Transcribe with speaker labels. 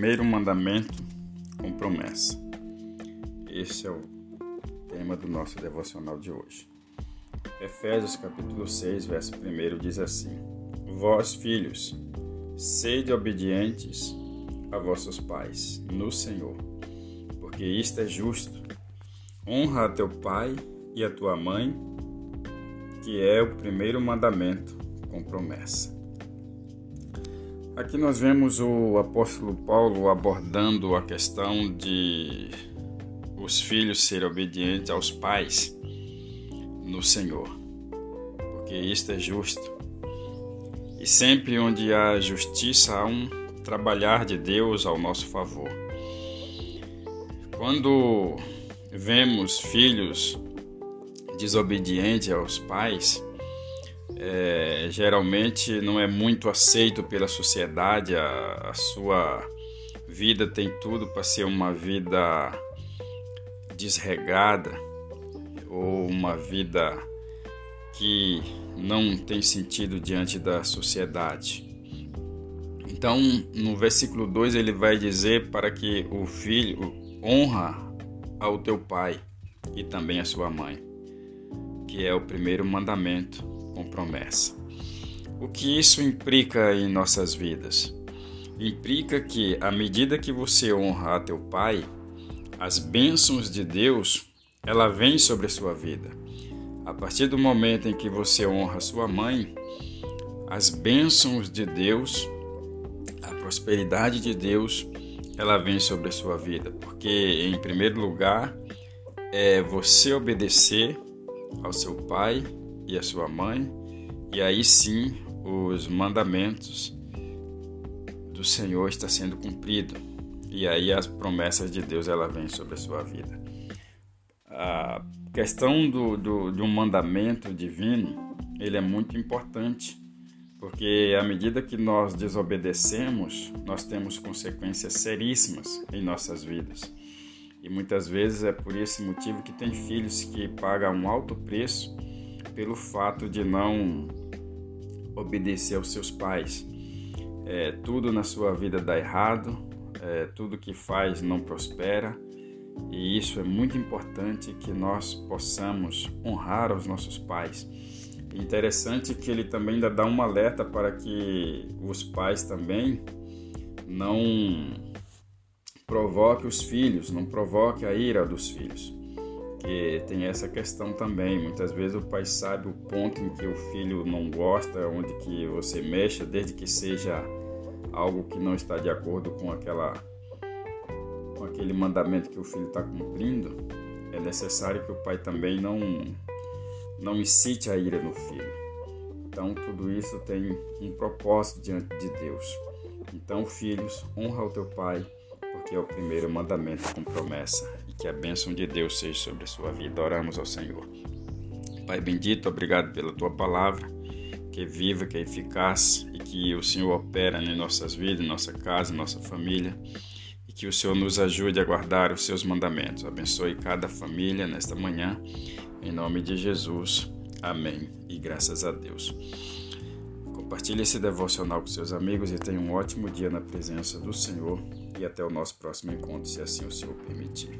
Speaker 1: primeiro mandamento com promessa. Esse é o tema do nosso devocional de hoje. Efésios capítulo 6, verso 1 diz assim: Vós, filhos, sede obedientes a vossos pais no Senhor, porque isto é justo. Honra a teu pai e a tua mãe, que é o primeiro mandamento com promessa. Aqui nós vemos o apóstolo Paulo abordando a questão de os filhos serem obedientes aos pais no Senhor, porque isto é justo. E sempre onde há justiça há um trabalhar de Deus ao nosso favor. Quando vemos filhos desobedientes aos pais, é, geralmente não é muito aceito pela sociedade, a, a sua vida tem tudo para ser uma vida desregada ou uma vida que não tem sentido diante da sociedade. Então, no versículo 2 ele vai dizer para que o filho honra ao teu pai e também a sua mãe, que é o primeiro mandamento com promessa. O que isso implica em nossas vidas? Implica que, à medida que você honra a teu pai, as bênçãos de Deus ela vem sobre a sua vida. A partir do momento em que você honra sua mãe, as bênçãos de Deus, a prosperidade de Deus, ela vem sobre a sua vida, porque em primeiro lugar é você obedecer ao seu pai e a sua mãe, e aí sim os mandamentos do Senhor está sendo cumprido. E aí as promessas de Deus ela vem sobre a sua vida. A questão do, do, um mandamento divino, ele é muito importante, porque à medida que nós desobedecemos, nós temos consequências seríssimas em nossas vidas. E muitas vezes é por esse motivo que tem filhos que pagam um alto preço pelo fato de não obedecer aos seus pais. É, tudo na sua vida dá errado, é, tudo que faz não prospera, e isso é muito importante que nós possamos honrar os nossos pais. interessante que ele também ainda dá um alerta para que os pais também não provoque os filhos, não provoque a ira dos filhos porque tem essa questão também. Muitas vezes o pai sabe o ponto em que o filho não gosta, onde que você mexa, desde que seja algo que não está de acordo com aquela com aquele mandamento que o filho está cumprindo, é necessário que o pai também não não incite a ira no filho. Então tudo isso tem um propósito diante de Deus. Então, filhos, honra o teu pai, porque é o primeiro mandamento com promessa que a bênção de Deus seja sobre a sua vida. Oramos ao Senhor. Pai bendito, obrigado pela tua palavra, que é viva, que é eficaz e que o Senhor opera em nossas vidas, em nossa casa, em nossa família e que o Senhor nos ajude a guardar os seus mandamentos. Abençoe cada família nesta manhã, em nome de Jesus. Amém. E graças a Deus. Compartilhe esse devocional com seus amigos e tenha um ótimo dia na presença do Senhor. E até o nosso próximo encontro, se assim o Senhor permitir.